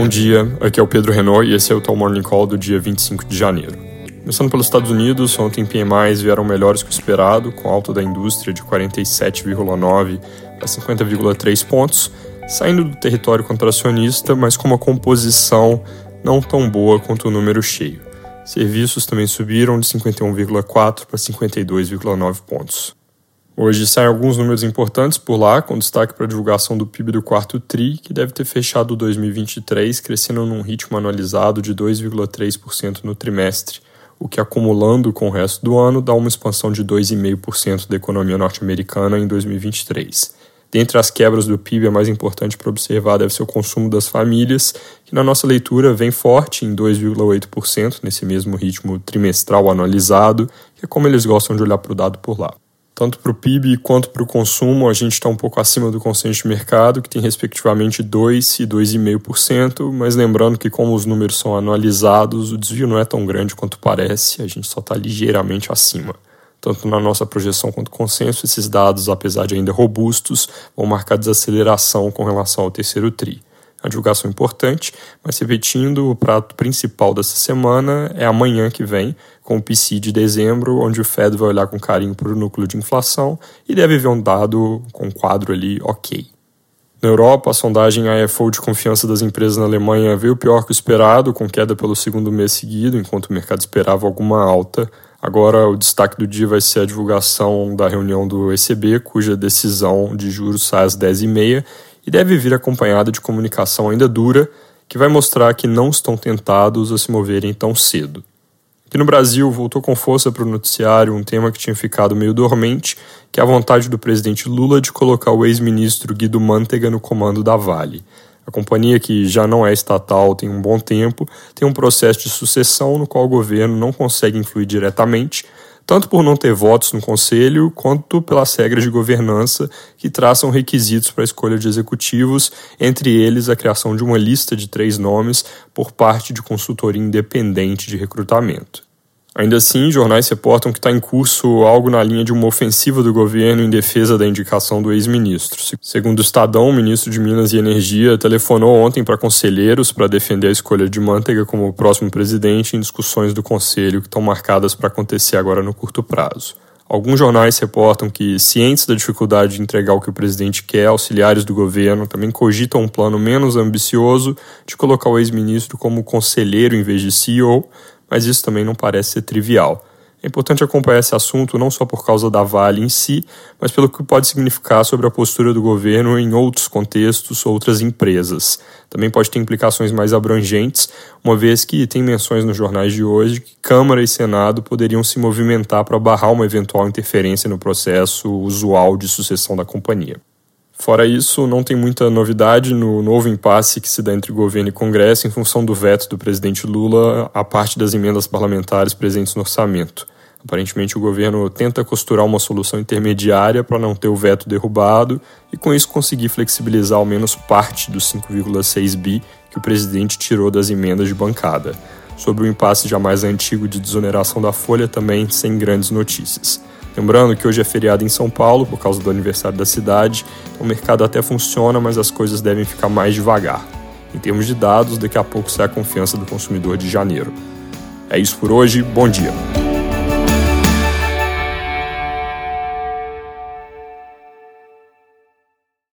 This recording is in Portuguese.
Bom dia, aqui é o Pedro Renault e esse é o Tal Morning Call do dia 25 de janeiro. Começando pelos Estados Unidos, ontem PMIs vieram melhores que o esperado, com alta da indústria de 47,9 para 50,3 pontos, saindo do território contracionista, mas com uma composição não tão boa quanto o número cheio. Serviços também subiram de 51,4 para 52,9 pontos. Hoje saem alguns números importantes por lá, com destaque para a divulgação do PIB do quarto TRI, que deve ter fechado 2023 crescendo num ritmo anualizado de 2,3% no trimestre, o que acumulando com o resto do ano dá uma expansão de 2,5% da economia norte-americana em 2023. Dentre as quebras do PIB, a mais importante para observar deve ser o consumo das famílias, que na nossa leitura vem forte em 2,8% nesse mesmo ritmo trimestral anualizado, que é como eles gostam de olhar para o dado por lá tanto para o PIB quanto para o consumo, a gente está um pouco acima do consenso de mercado, que tem respectivamente 2% e 2,5%, mas lembrando que, como os números são anualizados, o desvio não é tão grande quanto parece, a gente só está ligeiramente acima. Tanto na nossa projeção quanto consenso, esses dados, apesar de ainda robustos, vão marcar desaceleração com relação ao terceiro TRI a divulgação importante, mas repetindo, o prato principal dessa semana é amanhã que vem, com o PC de dezembro, onde o Fed vai olhar com carinho para o núcleo de inflação e deve ver um dado com um quadro ali ok. Na Europa, a sondagem AFO de confiança das empresas na Alemanha veio pior que o esperado, com queda pelo segundo mês seguido, enquanto o mercado esperava alguma alta. Agora, o destaque do dia vai ser a divulgação da reunião do ECB, cuja decisão de juros sai às 10h30 e deve vir acompanhada de comunicação ainda dura, que vai mostrar que não estão tentados a se moverem tão cedo. Aqui no Brasil, voltou com força para o noticiário um tema que tinha ficado meio dormente, que é a vontade do presidente Lula de colocar o ex-ministro Guido Mantega no comando da Vale. A companhia, que já não é estatal tem um bom tempo, tem um processo de sucessão no qual o governo não consegue influir diretamente, tanto por não ter votos no conselho, quanto pelas regras de governança que traçam requisitos para a escolha de executivos, entre eles a criação de uma lista de três nomes por parte de consultoria independente de recrutamento. Ainda assim, jornais reportam que está em curso algo na linha de uma ofensiva do governo em defesa da indicação do ex-ministro. Segundo o Estadão, o ministro de Minas e Energia telefonou ontem para conselheiros para defender a escolha de Manteiga como próximo presidente em discussões do conselho que estão marcadas para acontecer agora no curto prazo. Alguns jornais reportam que, cientes da dificuldade de entregar o que o presidente quer, auxiliares do governo também cogitam um plano menos ambicioso de colocar o ex-ministro como conselheiro em vez de CEO, mas isso também não parece ser trivial. É importante acompanhar esse assunto não só por causa da Vale em si, mas pelo que pode significar sobre a postura do governo em outros contextos, outras empresas. Também pode ter implicações mais abrangentes, uma vez que tem menções nos jornais de hoje que Câmara e Senado poderiam se movimentar para barrar uma eventual interferência no processo usual de sucessão da companhia. Fora isso, não tem muita novidade no novo impasse que se dá entre governo e Congresso em função do veto do presidente Lula à parte das emendas parlamentares presentes no orçamento. Aparentemente, o governo tenta costurar uma solução intermediária para não ter o veto derrubado e, com isso, conseguir flexibilizar ao menos parte dos 5,6 bi que o presidente tirou das emendas de bancada. Sobre o impasse já mais antigo de desoneração da folha, também sem grandes notícias. Lembrando que hoje é feriado em São Paulo por causa do aniversário da cidade, então o mercado até funciona, mas as coisas devem ficar mais devagar. Em termos de dados, daqui a pouco sai a confiança do consumidor de janeiro. É isso por hoje, bom dia!